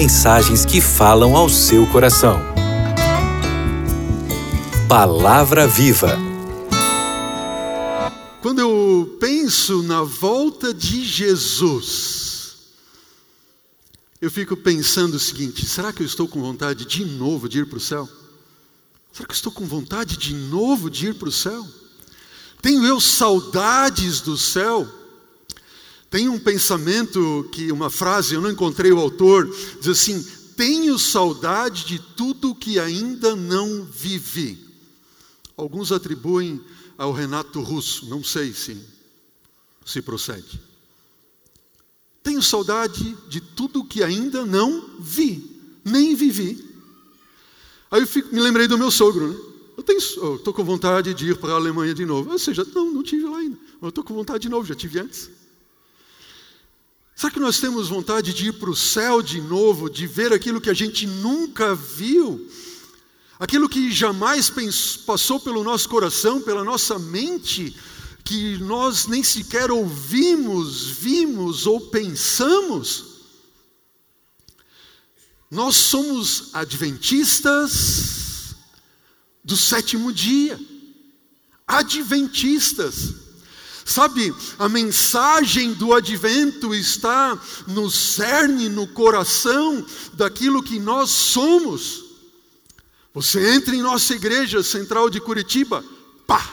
mensagens que falam ao seu coração. Palavra Viva. Quando eu penso na volta de Jesus, eu fico pensando o seguinte: será que eu estou com vontade de novo de ir para o céu? Será que eu estou com vontade de novo de ir para o céu? Tenho eu saudades do céu? Tem um pensamento que, uma frase, eu não encontrei o autor, diz assim: tenho saudade de tudo que ainda não vivi. Alguns atribuem ao Renato Russo, não sei se, se procede. Tenho saudade de tudo que ainda não vi, nem vivi. Aí eu fico, me lembrei do meu sogro, né? Eu estou com vontade de ir para a Alemanha de novo. Ou seja, não, não tive lá ainda. Eu estou com vontade de novo, já tive antes. Será que nós temos vontade de ir para o céu de novo, de ver aquilo que a gente nunca viu? Aquilo que jamais passou pelo nosso coração, pela nossa mente, que nós nem sequer ouvimos, vimos ou pensamos? Nós somos adventistas, do sétimo dia. Adventistas. Sabe, a mensagem do advento está no cerne, no coração daquilo que nós somos. Você entra em nossa igreja central de Curitiba, pá!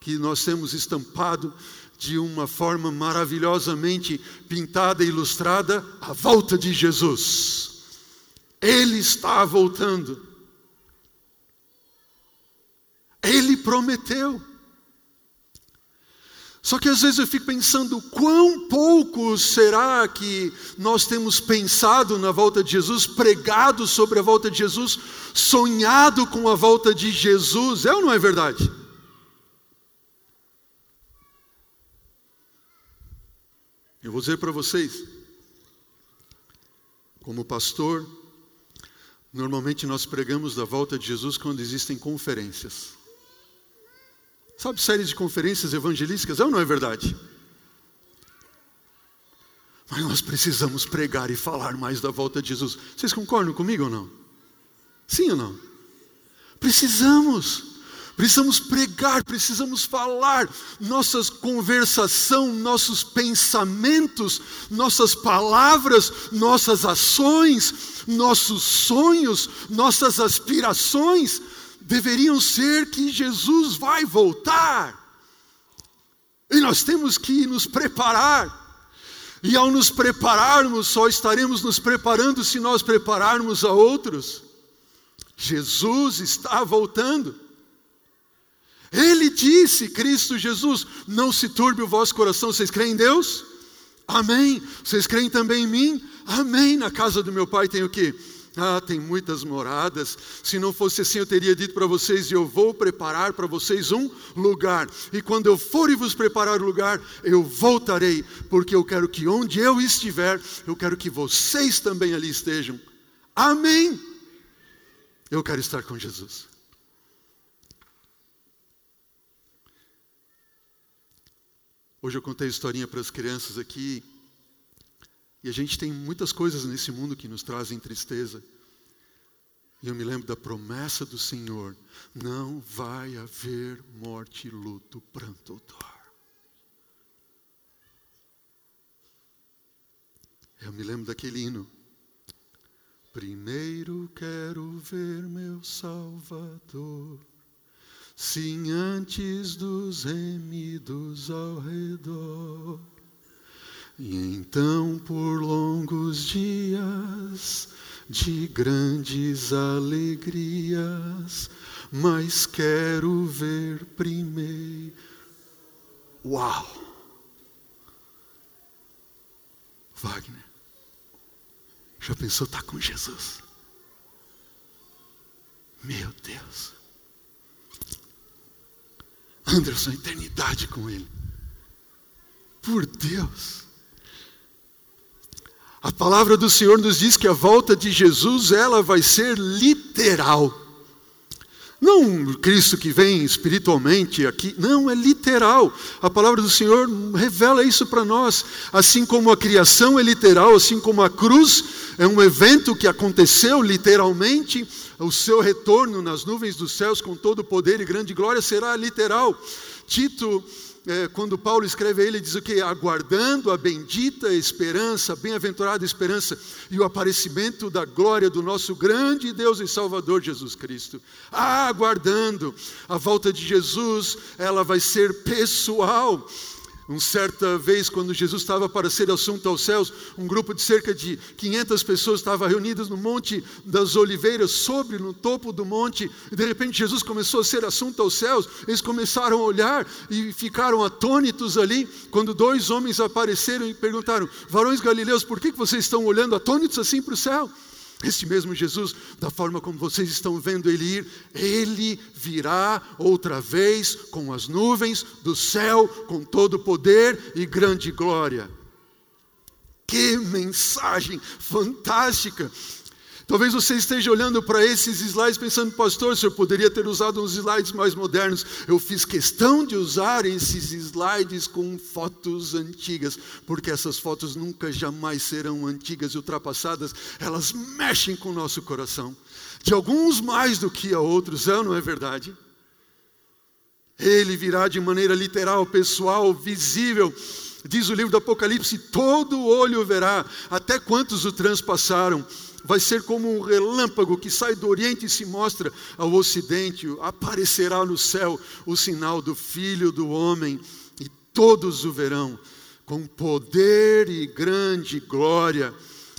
Que nós temos estampado de uma forma maravilhosamente pintada e ilustrada a volta de Jesus. Ele está voltando. Ele prometeu. Só que às vezes eu fico pensando, quão pouco será que nós temos pensado na volta de Jesus, pregado sobre a volta de Jesus, sonhado com a volta de Jesus, é ou não é verdade? Eu vou dizer para vocês, como pastor, normalmente nós pregamos da volta de Jesus quando existem conferências. Sabe, séries de conferências evangelísticas, é ou não é verdade? Mas nós precisamos pregar e falar mais da volta de Jesus. Vocês concordam comigo ou não? Sim ou não? Precisamos. Precisamos pregar, precisamos falar, nossa conversação, nossos pensamentos, nossas palavras, nossas ações, nossos sonhos, nossas aspirações deveriam ser que Jesus vai voltar. E nós temos que nos preparar. E ao nos prepararmos, só estaremos nos preparando se nós prepararmos a outros. Jesus está voltando. Ele disse, Cristo Jesus, não se turbe o vosso coração. Vocês creem em Deus? Amém. Vocês creem também em mim? Amém. Na casa do meu pai tem o que? Ah, tem muitas moradas. Se não fosse assim, eu teria dito para vocês: eu vou preparar para vocês um lugar. E quando eu for e vos preparar o lugar, eu voltarei, porque eu quero que onde eu estiver, eu quero que vocês também ali estejam. Amém. Eu quero estar com Jesus. Hoje eu contei a historinha para as crianças aqui. E a gente tem muitas coisas nesse mundo que nos trazem tristeza. E eu me lembro da promessa do Senhor: não vai haver morte, luto, pranto ou dor. Eu me lembro daquele hino. Primeiro quero ver meu Salvador, sim, antes dos remidos ao redor. E então por longos dias de grandes alegrias, mas quero ver primeiro. Uau! Wagner, já pensou estar tá com Jesus? Meu Deus. Anderson, eternidade com Ele. Por Deus. A palavra do Senhor nos diz que a volta de Jesus, ela vai ser literal. Não Cristo que vem espiritualmente aqui, não, é literal. A palavra do Senhor revela isso para nós. Assim como a criação é literal, assim como a cruz é um evento que aconteceu literalmente, o seu retorno nas nuvens dos céus com todo poder e grande glória será literal. Tito é, quando Paulo escreve a ele, diz o que? Aguardando a bendita esperança, bem-aventurada esperança e o aparecimento da glória do nosso grande Deus e Salvador Jesus Cristo. Aguardando a volta de Jesus, ela vai ser pessoal. Um certa vez, quando Jesus estava para ser assunto aos céus, um grupo de cerca de 500 pessoas estava reunidas no Monte das Oliveiras, sobre, no topo do monte, e de repente Jesus começou a ser assunto aos céus. Eles começaram a olhar e ficaram atônitos ali, quando dois homens apareceram e perguntaram: Varões galileus, por que vocês estão olhando atônitos assim para o céu? Este mesmo Jesus, da forma como vocês estão vendo ele ir, ele virá outra vez com as nuvens do céu, com todo poder e grande glória. Que mensagem fantástica! Talvez você esteja olhando para esses slides pensando, pastor, o senhor poderia ter usado uns slides mais modernos. Eu fiz questão de usar esses slides com fotos antigas, porque essas fotos nunca jamais serão antigas e ultrapassadas, elas mexem com o nosso coração. De alguns mais do que a outros, é não é verdade? Ele virá de maneira literal, pessoal, visível. Diz o livro do Apocalipse: todo olho verá, até quantos o transpassaram vai ser como um relâmpago que sai do Oriente e se mostra ao Ocidente. Aparecerá no céu o sinal do Filho do Homem, e todos o verão, com poder e grande glória.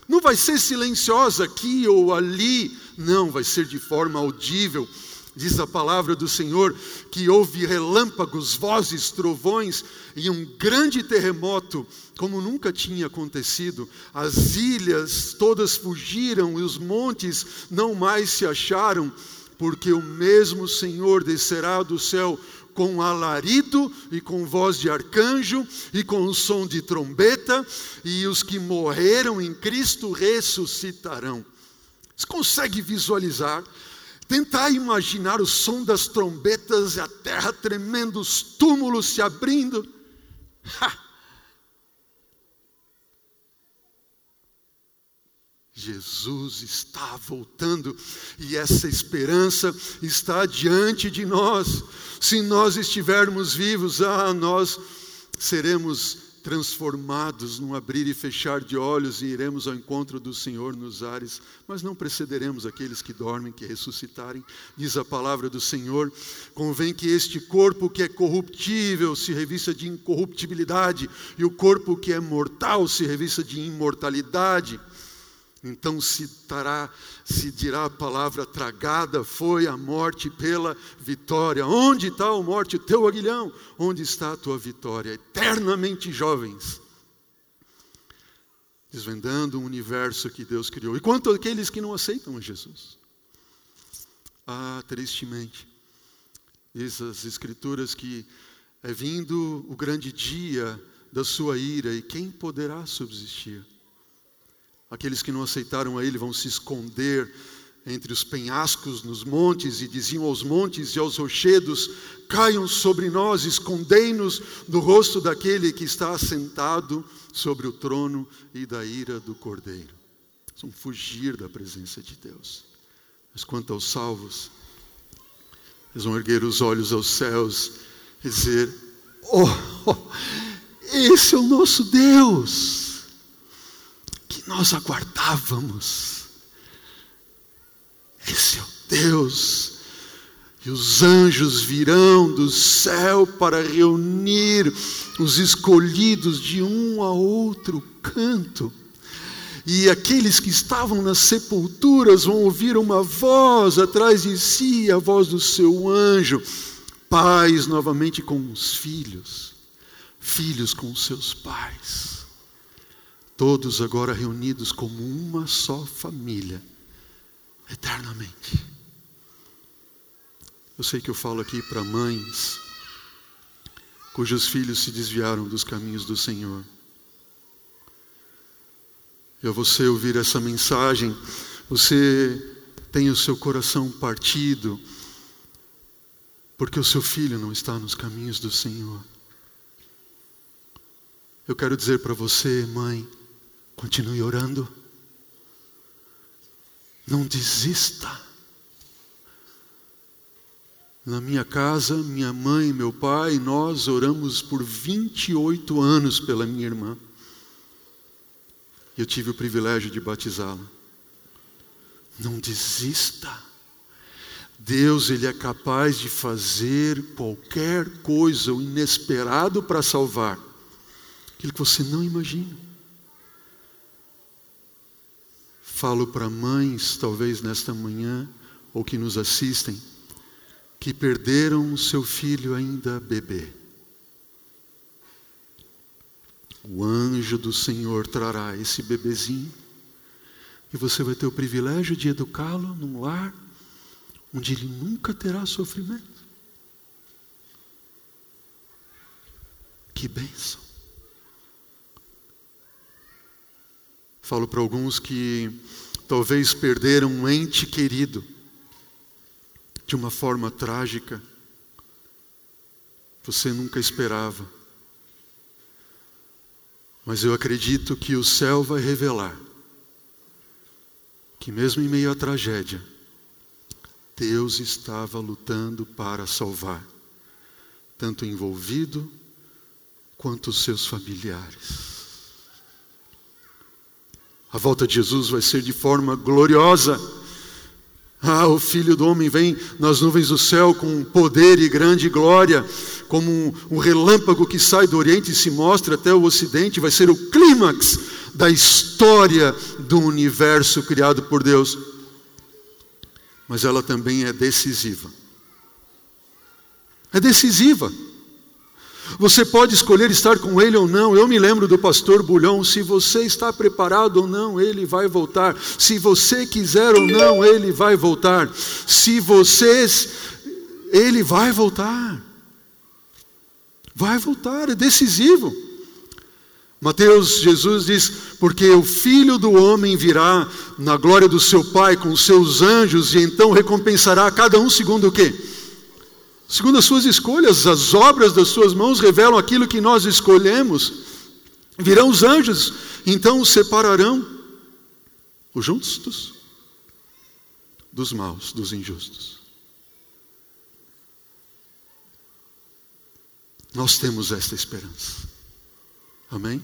Não vai ser silenciosa aqui ou ali, não, vai ser de forma audível Diz a palavra do Senhor que houve relâmpagos, vozes, trovões e um grande terremoto, como nunca tinha acontecido. As ilhas todas fugiram e os montes não mais se acharam, porque o mesmo Senhor descerá do céu com alarido e com voz de arcanjo e com o som de trombeta, e os que morreram em Cristo ressuscitarão. Você consegue visualizar? Tentar imaginar o som das trombetas e a terra tremendo, os túmulos se abrindo. Ha! Jesus está voltando e essa esperança está diante de nós. Se nós estivermos vivos, ah, nós seremos transformados num abrir e fechar de olhos e iremos ao encontro do Senhor nos ares, mas não precederemos aqueles que dormem, que ressuscitarem. Diz a palavra do Senhor: convém que este corpo que é corruptível se revista de incorruptibilidade, e o corpo que é mortal se revista de imortalidade. Então se, tará, se dirá a palavra tragada foi a morte pela vitória. Onde está a morte, o teu aguilhão? Onde está a tua vitória? Eternamente jovens, desvendando o universo que Deus criou. E quanto àqueles que não aceitam Jesus? Ah, tristemente, diz as Escrituras que é vindo o grande dia da sua ira, e quem poderá subsistir? Aqueles que não aceitaram a Ele vão se esconder entre os penhascos nos montes e diziam aos montes e aos rochedos: Caiam sobre nós, escondei-nos do rosto daquele que está assentado sobre o trono e da ira do cordeiro. Vão fugir da presença de Deus. Mas quanto aos salvos, eles vão erguer os olhos aos céus e dizer: Oh, oh esse é o nosso Deus nós aguardávamos. Esse é o Deus. E os anjos virão do céu para reunir os escolhidos de um a outro canto. E aqueles que estavam nas sepulturas vão ouvir uma voz atrás de si, a voz do seu anjo. Pais novamente com os filhos, filhos com os seus pais todos agora reunidos como uma só família, eternamente. Eu sei que eu falo aqui para mães cujos filhos se desviaram dos caminhos do Senhor. E ao você ouvir essa mensagem, você tem o seu coração partido porque o seu filho não está nos caminhos do Senhor. Eu quero dizer para você, mãe, continue orando. Não desista. Na minha casa, minha mãe, meu pai, nós oramos por 28 anos pela minha irmã. Eu tive o privilégio de batizá-la. Não desista. Deus, ele é capaz de fazer qualquer coisa, o inesperado para salvar. Aquilo que você não imagina. Falo para mães, talvez nesta manhã, ou que nos assistem, que perderam o seu filho ainda bebê. O anjo do Senhor trará esse bebezinho e você vai ter o privilégio de educá-lo num lar onde ele nunca terá sofrimento. Que bênção! Falo para alguns que talvez perderam um ente querido de uma forma trágica. Você nunca esperava. Mas eu acredito que o céu vai revelar que, mesmo em meio à tragédia, Deus estava lutando para salvar, tanto envolvido quanto os seus familiares. A volta de Jesus vai ser de forma gloriosa. Ah, o Filho do Homem vem nas nuvens do céu com poder e grande glória, como um, um relâmpago que sai do Oriente e se mostra até o Ocidente, vai ser o clímax da história do universo criado por Deus. Mas ela também é decisiva. É decisiva. Você pode escolher estar com ele ou não. Eu me lembro do pastor Bulhão. Se você está preparado ou não, ele vai voltar. Se você quiser ou não, ele vai voltar. Se vocês, ele vai voltar. Vai voltar, é decisivo. Mateus, Jesus diz: Porque o filho do homem virá na glória do seu Pai com seus anjos, e então recompensará cada um segundo o quê? Segundo as suas escolhas, as obras das suas mãos revelam aquilo que nós escolhemos. Virão os anjos, então os separarão os justos dos maus, dos injustos. Nós temos esta esperança. Amém?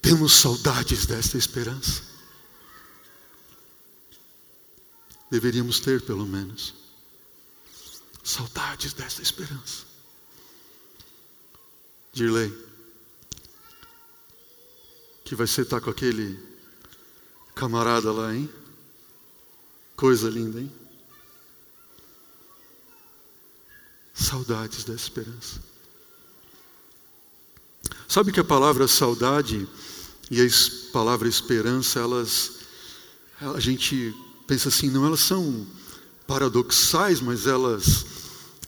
Temos saudades desta esperança. Deveríamos ter, pelo menos. Saudades dessa esperança. Dirley, que vai ser estar com aquele camarada lá, hein? Coisa linda, hein? Saudades dessa esperança. Sabe que a palavra saudade e a palavra esperança, elas, a gente pensa assim, não, elas são paradoxais, mas elas,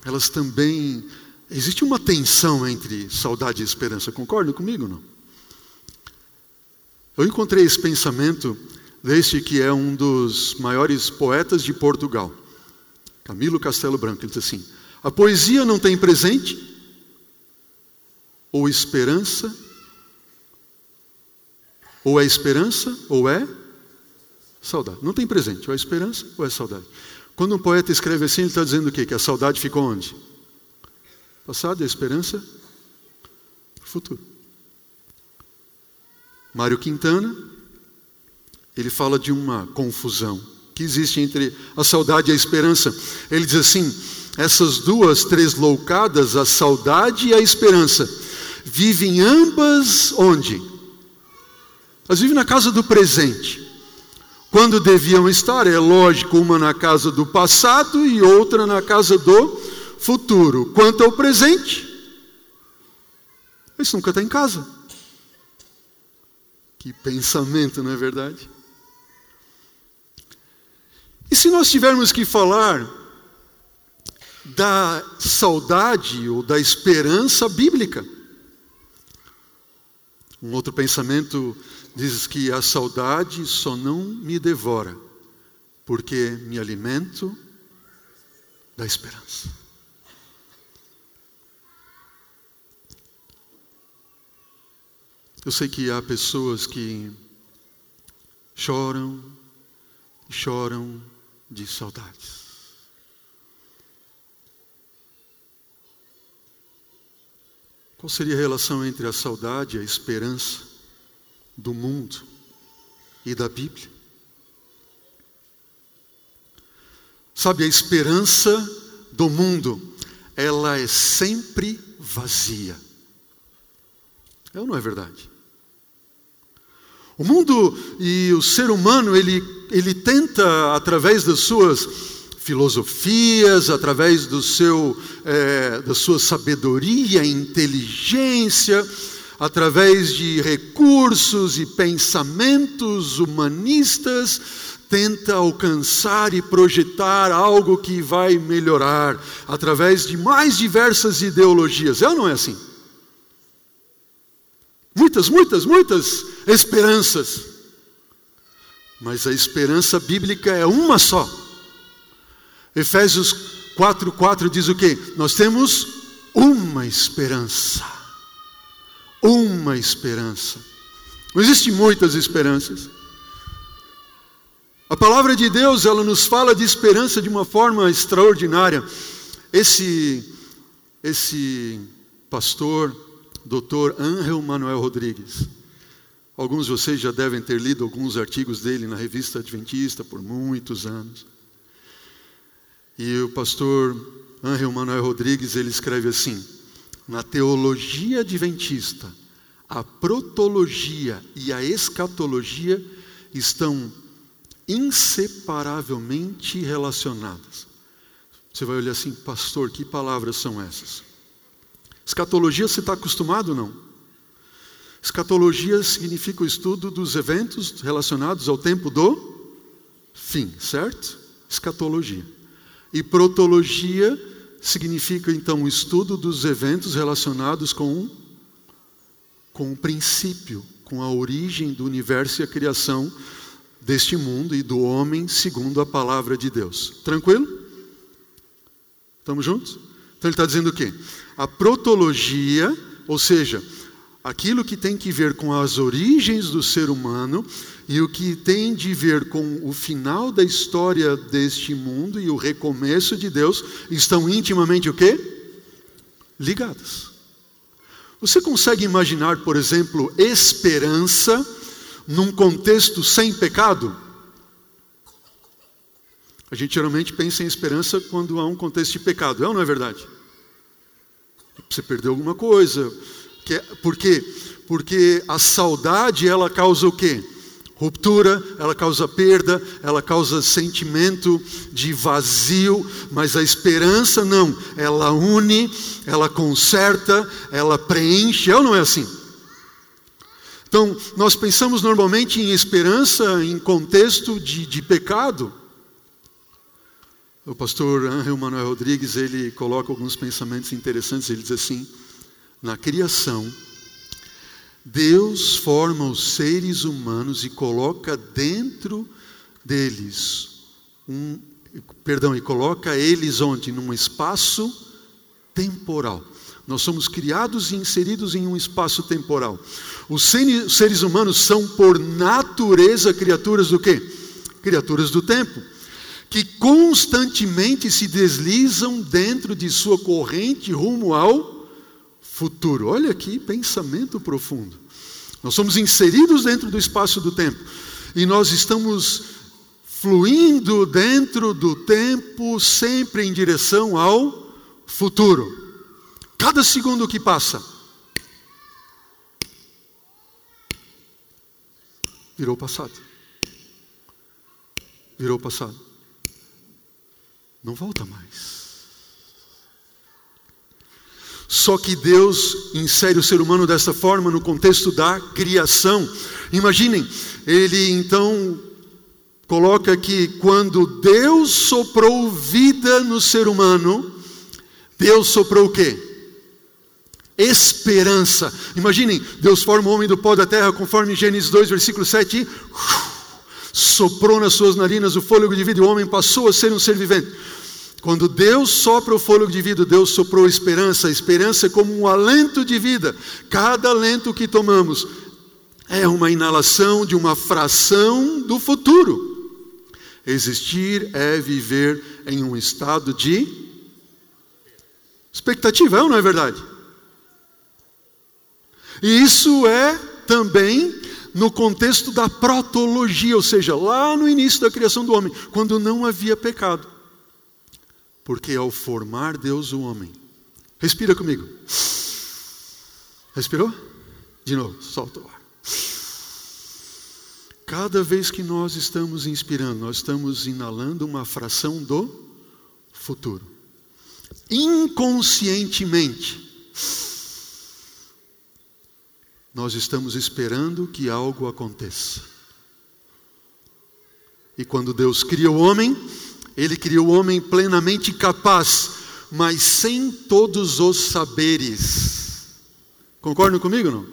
elas também. Existe uma tensão entre saudade e esperança, concordam comigo não? Eu encontrei esse pensamento deste que é um dos maiores poetas de Portugal, Camilo Castelo Branco. Ele diz assim: a poesia não tem presente, ou esperança, ou é esperança, ou é saudade. Não tem presente, ou é esperança, ou é saudade. Quando um poeta escreve assim, ele está dizendo o quê? Que a saudade ficou onde? Passado, a esperança, futuro. Mário Quintana, ele fala de uma confusão que existe entre a saudade e a esperança. Ele diz assim: essas duas três loucadas, a saudade e a esperança, vivem ambas onde? Elas vivem na casa do presente. Quando deviam estar, é lógico, uma na casa do passado e outra na casa do futuro. Quanto ao presente, isso nunca está em casa. Que pensamento, não é verdade? E se nós tivermos que falar da saudade ou da esperança bíblica? Um outro pensamento diz que a saudade só não me devora, porque me alimento da esperança. Eu sei que há pessoas que choram, choram de saudades. Qual seria a relação entre a saudade e a esperança do mundo e da Bíblia? Sabe, a esperança do mundo, ela é sempre vazia. É ou não é verdade? O mundo e o ser humano, ele, ele tenta, através das suas filosofias, através do seu, é, da sua sabedoria, inteligência, através de recursos e pensamentos humanistas, tenta alcançar e projetar algo que vai melhorar através de mais diversas ideologias. É ou não é assim? Muitas, muitas, muitas esperanças. Mas a esperança bíblica é uma só. Efésios 4:4 diz o quê? Nós temos uma esperança. Uma esperança. Não existem muitas esperanças. A palavra de Deus, ela nos fala de esperança de uma forma extraordinária. Esse esse pastor, doutor Angel Manuel Rodrigues. Alguns de vocês já devem ter lido alguns artigos dele na revista Adventista por muitos anos. E o pastor Angel Manuel Rodrigues, ele escreve assim: Na teologia adventista, a protologia e a escatologia estão inseparavelmente relacionadas. Você vai olhar assim, pastor, que palavras são essas? Escatologia você está acostumado ou não? Escatologia significa o estudo dos eventos relacionados ao tempo do fim, certo? Escatologia. E protologia significa então o estudo dos eventos relacionados com, com o princípio, com a origem do universo e a criação deste mundo e do homem segundo a palavra de Deus. Tranquilo? Estamos juntos? Então ele está dizendo o quê? A protologia, ou seja, aquilo que tem que ver com as origens do ser humano e o que tem de ver com o final da história deste mundo e o recomeço de Deus, estão intimamente o quê? Ligadas. Você consegue imaginar, por exemplo, esperança num contexto sem pecado? A gente geralmente pensa em esperança quando há um contexto de pecado, é ou não é verdade? Você perdeu alguma coisa. Por quê? Porque a saudade ela causa o quê? Ruptura, ela causa perda, ela causa sentimento de vazio, mas a esperança não, ela une, ela conserta, ela preenche, ou não é assim? Então, nós pensamos normalmente em esperança em contexto de, de pecado, o pastor Angel Manuel Rodrigues, ele coloca alguns pensamentos interessantes, ele diz assim: na criação, Deus forma os seres humanos e coloca dentro deles um, perdão, e coloca eles onde? Num espaço temporal. Nós somos criados e inseridos em um espaço temporal. Os seres humanos são por natureza criaturas do quê? Criaturas do tempo que constantemente se deslizam dentro de sua corrente rumo ao futuro. Olha aqui, pensamento profundo. Nós somos inseridos dentro do espaço do tempo e nós estamos fluindo dentro do tempo, sempre em direção ao futuro. Cada segundo que passa, virou passado. Virou passado não volta mais. Só que Deus insere o ser humano dessa forma no contexto da criação. Imaginem, ele então coloca que quando Deus soprou vida no ser humano, Deus soprou o quê? Esperança. Imaginem, Deus forma o homem do pó da terra, conforme Gênesis 2, versículo 7, e soprou nas suas narinas o fôlego de vida e o homem passou a ser um ser vivente. Quando Deus sopra o fôlego de vida, Deus soprou esperança. A esperança é como um alento de vida. Cada alento que tomamos é uma inalação de uma fração do futuro. Existir é viver em um estado de expectativa, é não é verdade? E isso é também no contexto da protologia, ou seja, lá no início da criação do homem, quando não havia pecado. Porque ao formar Deus o homem, respira comigo. Respirou? De novo, solta o ar. Cada vez que nós estamos inspirando, nós estamos inalando uma fração do futuro. Inconscientemente, nós estamos esperando que algo aconteça. E quando Deus cria o homem, Ele cria o homem plenamente capaz, mas sem todos os saberes. Concordam comigo não?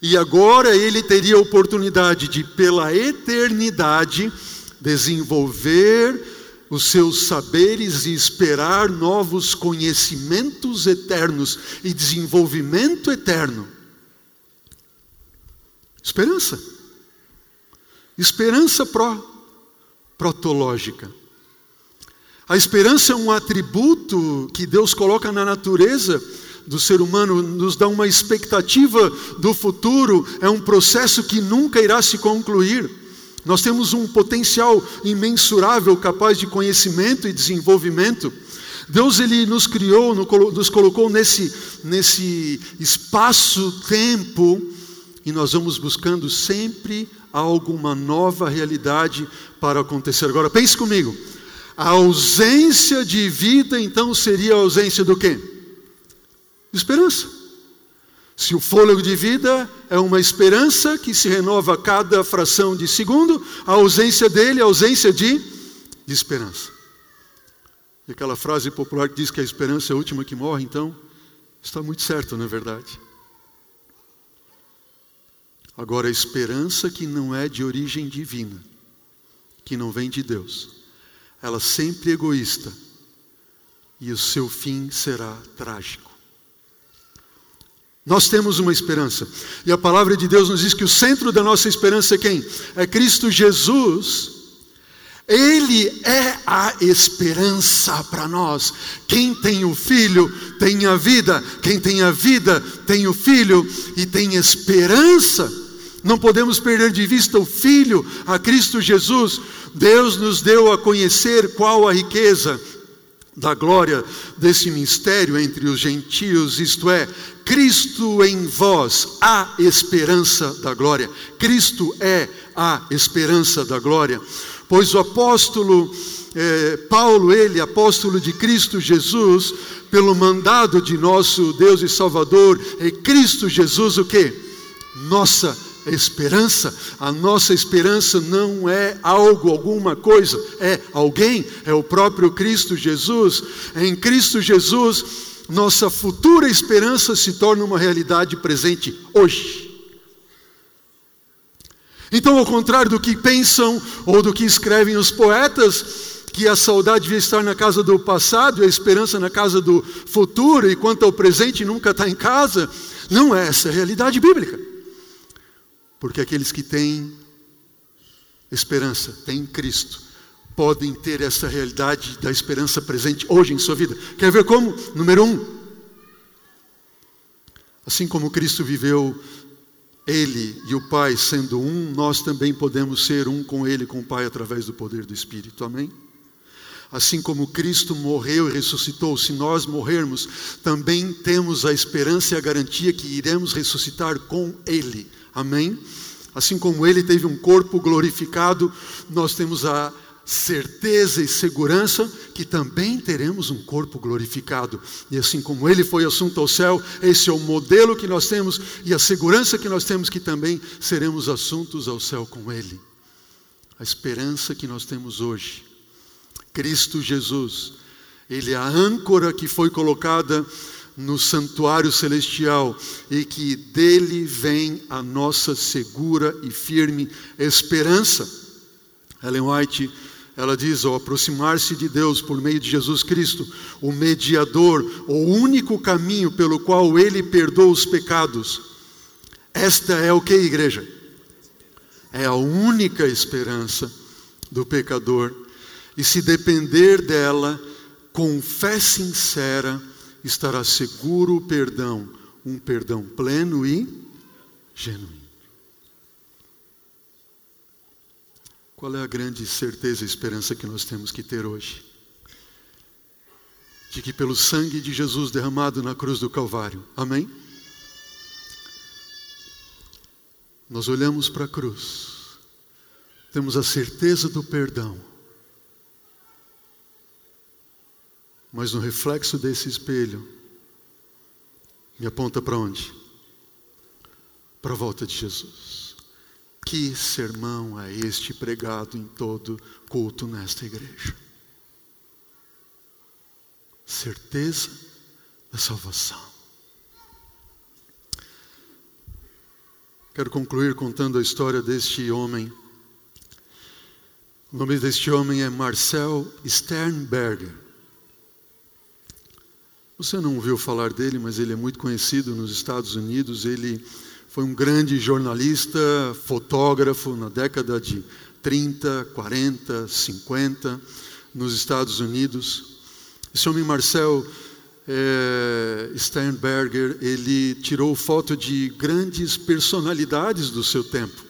E agora ele teria a oportunidade de, pela eternidade, desenvolver os seus saberes e esperar novos conhecimentos eternos e desenvolvimento eterno. Esperança. Esperança pró, protológica. A esperança é um atributo que Deus coloca na natureza do ser humano, nos dá uma expectativa do futuro, é um processo que nunca irá se concluir. Nós temos um potencial imensurável capaz de conhecimento e desenvolvimento. Deus ele nos criou, nos colocou nesse, nesse espaço-tempo e nós vamos buscando sempre alguma nova realidade para acontecer. Agora pense comigo. A ausência de vida então seria a ausência do quê? Esperança. Se o fôlego de vida é uma esperança que se renova a cada fração de segundo, a ausência dele é a ausência de, de esperança. E aquela frase popular que diz que a esperança é a última que morre, então, está muito certo, não é verdade? Agora, a esperança que não é de origem divina, que não vem de Deus, ela sempre egoísta e o seu fim será trágico. Nós temos uma esperança. E a palavra de Deus nos diz que o centro da nossa esperança é quem? É Cristo Jesus. Ele é a esperança para nós. Quem tem o filho tem a vida. Quem tem a vida tem o filho e tem esperança. Não podemos perder de vista o filho, a Cristo Jesus. Deus nos deu a conhecer qual a riqueza da glória desse mistério entre os gentios, isto é, Cristo em vós, a esperança da glória. Cristo é a esperança da glória. Pois o apóstolo eh, Paulo, ele, apóstolo de Cristo Jesus, pelo mandado de nosso Deus e Salvador, é Cristo Jesus o que? Nossa esperança. A nossa esperança não é algo, alguma coisa, é alguém, é o próprio Cristo Jesus. Em Cristo Jesus, nossa futura esperança se torna uma realidade presente hoje. Então, ao contrário do que pensam ou do que escrevem os poetas, que a saudade devia estar na casa do passado e a esperança na casa do futuro, e quanto ao presente nunca está em casa, não é essa a realidade bíblica. Porque aqueles que têm esperança, têm Cristo, podem ter essa realidade da esperança presente hoje em sua vida. Quer ver como? Número um. Assim como Cristo viveu ele e o Pai sendo um, nós também podemos ser um com Ele, com o Pai, através do poder do Espírito. Amém? Assim como Cristo morreu e ressuscitou, se nós morrermos, também temos a esperança e a garantia que iremos ressuscitar com Ele. Amém? Assim como ele teve um corpo glorificado, nós temos a certeza e segurança que também teremos um corpo glorificado. E assim como ele foi assunto ao céu, esse é o modelo que nós temos e a segurança que nós temos que também seremos assuntos ao céu com ele. A esperança que nós temos hoje. Cristo Jesus, ele é a âncora que foi colocada no santuário celestial e que dele vem a nossa segura e firme esperança. Ellen White, ela diz: ao aproximar-se de Deus por meio de Jesus Cristo, o mediador, o único caminho pelo qual ele perdoa os pecados. Esta é o que, igreja? É a única esperança do pecador. E se depender dela, com fé sincera, estará seguro o perdão, um perdão pleno e genuíno. Qual é a grande certeza e esperança que nós temos que ter hoje? De que pelo sangue de Jesus derramado na cruz do Calvário, amém? Nós olhamos para a cruz, temos a certeza do perdão, mas no reflexo desse espelho, me aponta para onde? Para a volta de Jesus. Que sermão é este pregado em todo culto nesta igreja? Certeza da salvação. Quero concluir contando a história deste homem. O nome deste homem é Marcel Sternberger. Você não ouviu falar dele, mas ele é muito conhecido nos Estados Unidos. Ele foi um grande jornalista, fotógrafo na década de 30, 40, 50 nos Estados Unidos. Esse homem Marcel é, Sternberger, ele tirou foto de grandes personalidades do seu tempo,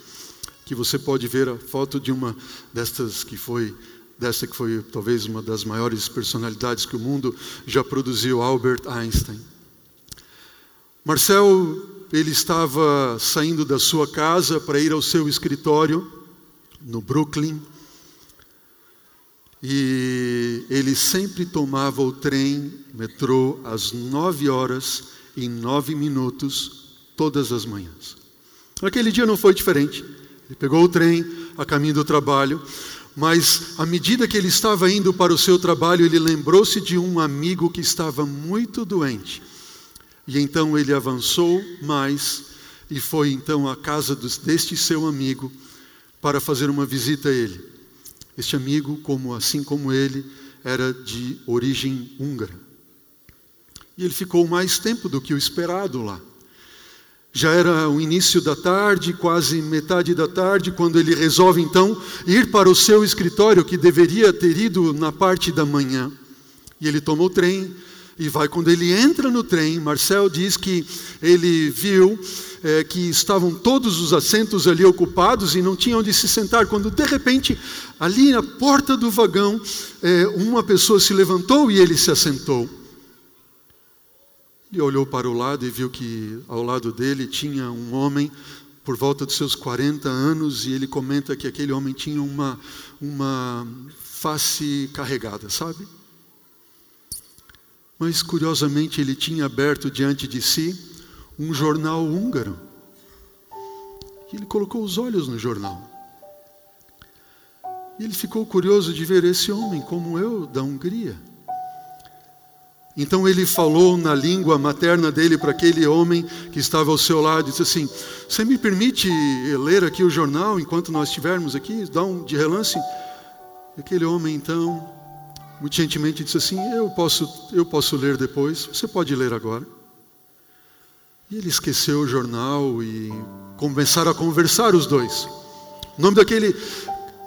que você pode ver a foto de uma destas que foi dessa que foi talvez uma das maiores personalidades que o mundo já produziu, Albert Einstein. Marcel ele estava saindo da sua casa para ir ao seu escritório no Brooklyn. E ele sempre tomava o trem, metrô, às nove horas e nove minutos, todas as manhãs. Naquele dia não foi diferente. Ele pegou o trem a caminho do trabalho, mas à medida que ele estava indo para o seu trabalho, ele lembrou-se de um amigo que estava muito doente e então ele avançou mais e foi então à casa deste seu amigo para fazer uma visita a ele. Este amigo, como assim como ele, era de origem húngara. E ele ficou mais tempo do que o esperado lá. Já era o início da tarde, quase metade da tarde, quando ele resolve então ir para o seu escritório, que deveria ter ido na parte da manhã. E ele tomou o trem, e vai. Quando ele entra no trem, Marcel diz que ele viu é, que estavam todos os assentos ali ocupados e não tinha onde se sentar. Quando de repente, ali na porta do vagão, é, uma pessoa se levantou e ele se assentou. Ele olhou para o lado e viu que ao lado dele tinha um homem por volta dos seus 40 anos e ele comenta que aquele homem tinha uma, uma face carregada, sabe? Mas curiosamente ele tinha aberto diante de si um jornal húngaro. E ele colocou os olhos no jornal. E ele ficou curioso de ver esse homem como eu da Hungria. Então ele falou na língua materna dele para aquele homem que estava ao seu lado, disse assim: "Você me permite ler aqui o jornal enquanto nós estivermos aqui, dá um de relance?" E aquele homem então muito gentilmente disse assim: eu posso, eu posso ler depois, você pode ler agora. E ele esqueceu o jornal e começaram a conversar os dois. O nome daquele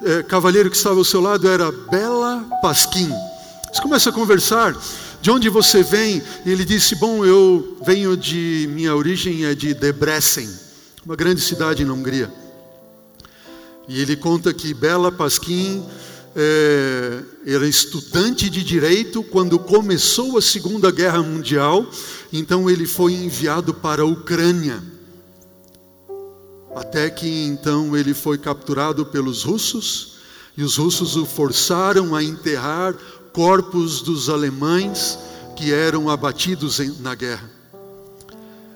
é, cavalheiro que estava ao seu lado era Bela Pasquim. Eles começam a conversar. De onde você vem? E ele disse: Bom, eu venho de. Minha origem é de Debrecen, uma grande cidade na Hungria. E ele conta que Bela Pasquim é, era estudante de direito quando começou a Segunda Guerra Mundial, então ele foi enviado para a Ucrânia. Até que então ele foi capturado pelos russos, e os russos o forçaram a enterrar corpos dos alemães que eram abatidos na guerra.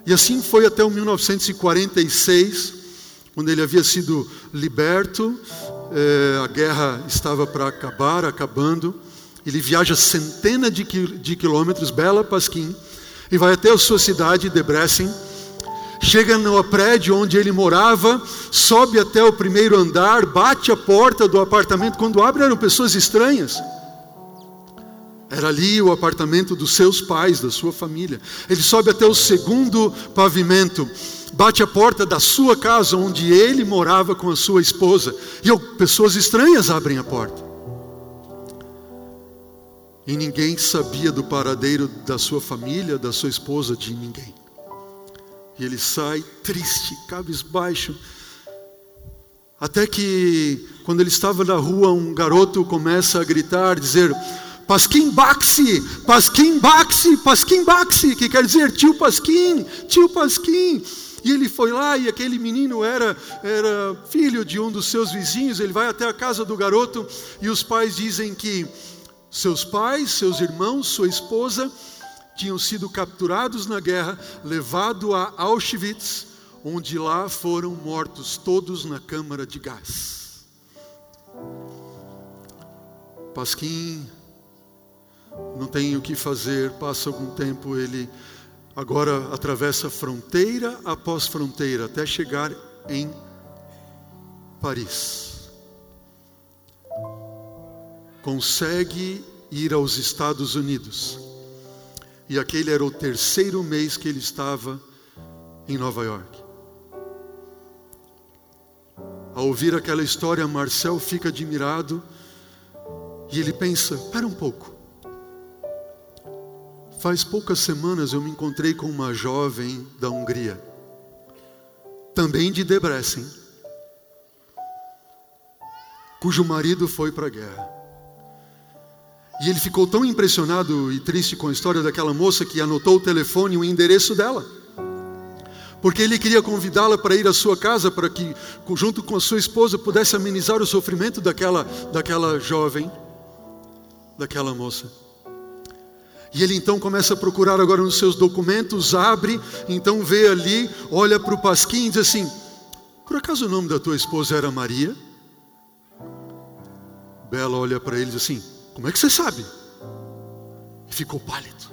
E assim foi até o 1946, quando ele havia sido liberto é, a guerra estava para acabar, acabando. Ele viaja centenas de, de quilômetros, Bela Pasquim, e vai até a sua cidade, Debrecen. chega no prédio onde ele morava, sobe até o primeiro andar, bate a porta do apartamento. Quando abre, eram pessoas estranhas. Era ali o apartamento dos seus pais, da sua família. Ele sobe até o segundo pavimento, bate a porta da sua casa, onde ele morava com a sua esposa. E pessoas estranhas abrem a porta. E ninguém sabia do paradeiro da sua família, da sua esposa, de ninguém. E ele sai triste, cabisbaixo. Até que, quando ele estava na rua, um garoto começa a gritar, dizer: Pasquim Baxi, Pasquim Baxi, Pasquim Baxi, que quer dizer tio Pasquim, tio Pasquim. E ele foi lá e aquele menino era, era filho de um dos seus vizinhos. Ele vai até a casa do garoto e os pais dizem que seus pais, seus irmãos, sua esposa tinham sido capturados na guerra, levados a Auschwitz, onde lá foram mortos todos na câmara de gás. Pasquim não tem o que fazer, passa algum tempo, ele agora atravessa fronteira após fronteira até chegar em Paris. Consegue ir aos Estados Unidos. E aquele era o terceiro mês que ele estava em Nova York. Ao ouvir aquela história, Marcel fica admirado e ele pensa: espera um pouco. Faz poucas semanas eu me encontrei com uma jovem da Hungria, também de Debrecen, cujo marido foi para a guerra. E ele ficou tão impressionado e triste com a história daquela moça que anotou o telefone e o endereço dela. Porque ele queria convidá-la para ir à sua casa para que, junto com a sua esposa, pudesse amenizar o sofrimento daquela, daquela jovem, daquela moça. E ele então começa a procurar agora nos seus documentos, abre, então vê ali, olha para o Pasquim e diz assim: Por acaso o nome da tua esposa era Maria? Bela olha para ele e diz assim: Como é que você sabe? E ficou pálido.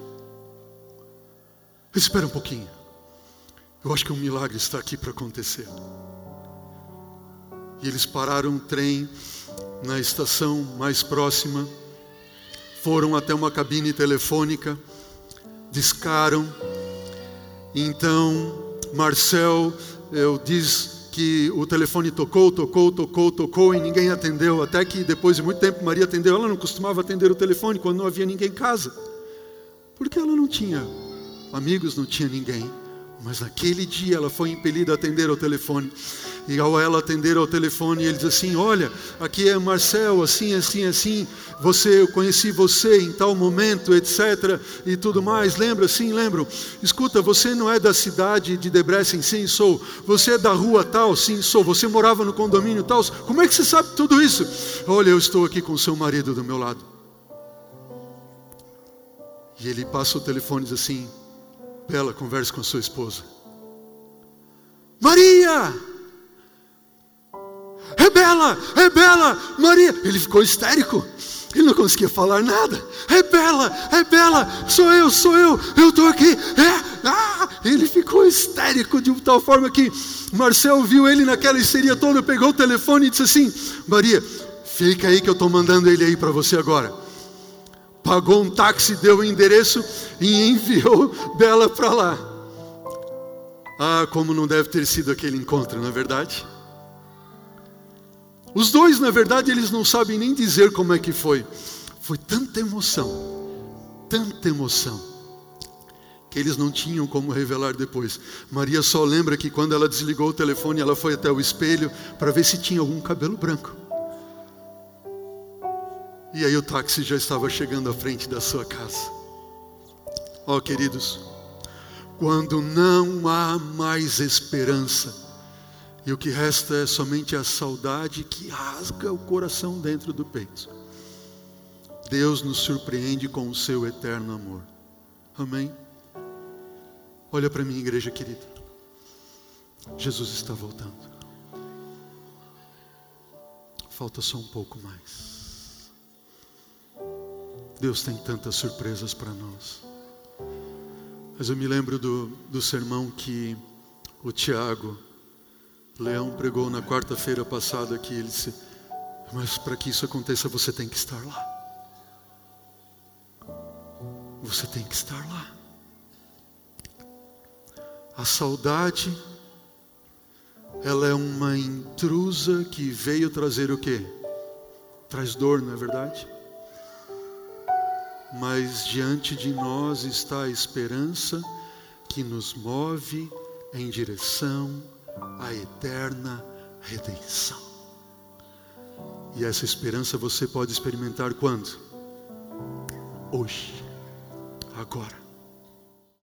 Espera um pouquinho. Eu acho que um milagre está aqui para acontecer. E eles pararam o trem na estação mais próxima foram até uma cabine telefônica, discaram. Então, Marcel eu, diz que o telefone tocou, tocou, tocou, tocou e ninguém atendeu. Até que depois de muito tempo Maria atendeu. Ela não costumava atender o telefone quando não havia ninguém em casa, porque ela não tinha amigos, não tinha ninguém. Mas naquele dia ela foi impelida a atender ao telefone. E ao ela atender ao telefone, ele diz assim: Olha, aqui é Marcel, assim, assim, assim. Você, eu conheci você em tal momento, etc. E tudo mais. Lembra? Sim, lembro. Escuta, você não é da cidade de Debrecen? Sim, sou. Você é da rua tal? Sim, sou. Você morava no condomínio tal? Como é que você sabe tudo isso? Olha, eu estou aqui com seu marido do meu lado. E ele passa o telefone e diz assim: Bela, converse com sua esposa. Maria! Rebela, rebela, Maria. Ele ficou histérico. Ele não conseguia falar nada. Rebela, rebela, sou eu, sou eu, eu estou aqui. É, ah! Ele ficou histérico de tal forma que Marcel viu ele naquela histeria toda, pegou o telefone e disse assim: Maria, fica aí que eu estou mandando ele aí para você agora pagou um táxi, deu o endereço e enviou Bela para lá. Ah, como não deve ter sido aquele encontro, não é verdade? Os dois, na verdade, eles não sabem nem dizer como é que foi. Foi tanta emoção, tanta emoção, que eles não tinham como revelar depois. Maria só lembra que quando ela desligou o telefone, ela foi até o espelho para ver se tinha algum cabelo branco. E aí o táxi já estava chegando à frente da sua casa. Ó oh, queridos, quando não há mais esperança, e o que resta é somente a saudade que rasga o coração dentro do peito. Deus nos surpreende com o seu eterno amor. Amém? Olha para mim, igreja querida. Jesus está voltando. Falta só um pouco mais. Deus tem tantas surpresas para nós. Mas eu me lembro do, do sermão que O Tiago, Leão pregou na quarta-feira passada aqui, ele disse: Mas para que isso aconteça, você tem que estar lá. Você tem que estar lá. A saudade, ela é uma intrusa que veio trazer o quê? Traz dor, não é verdade? Mas diante de nós está a esperança que nos move em direção à eterna redenção. E essa esperança você pode experimentar quando? Hoje, agora.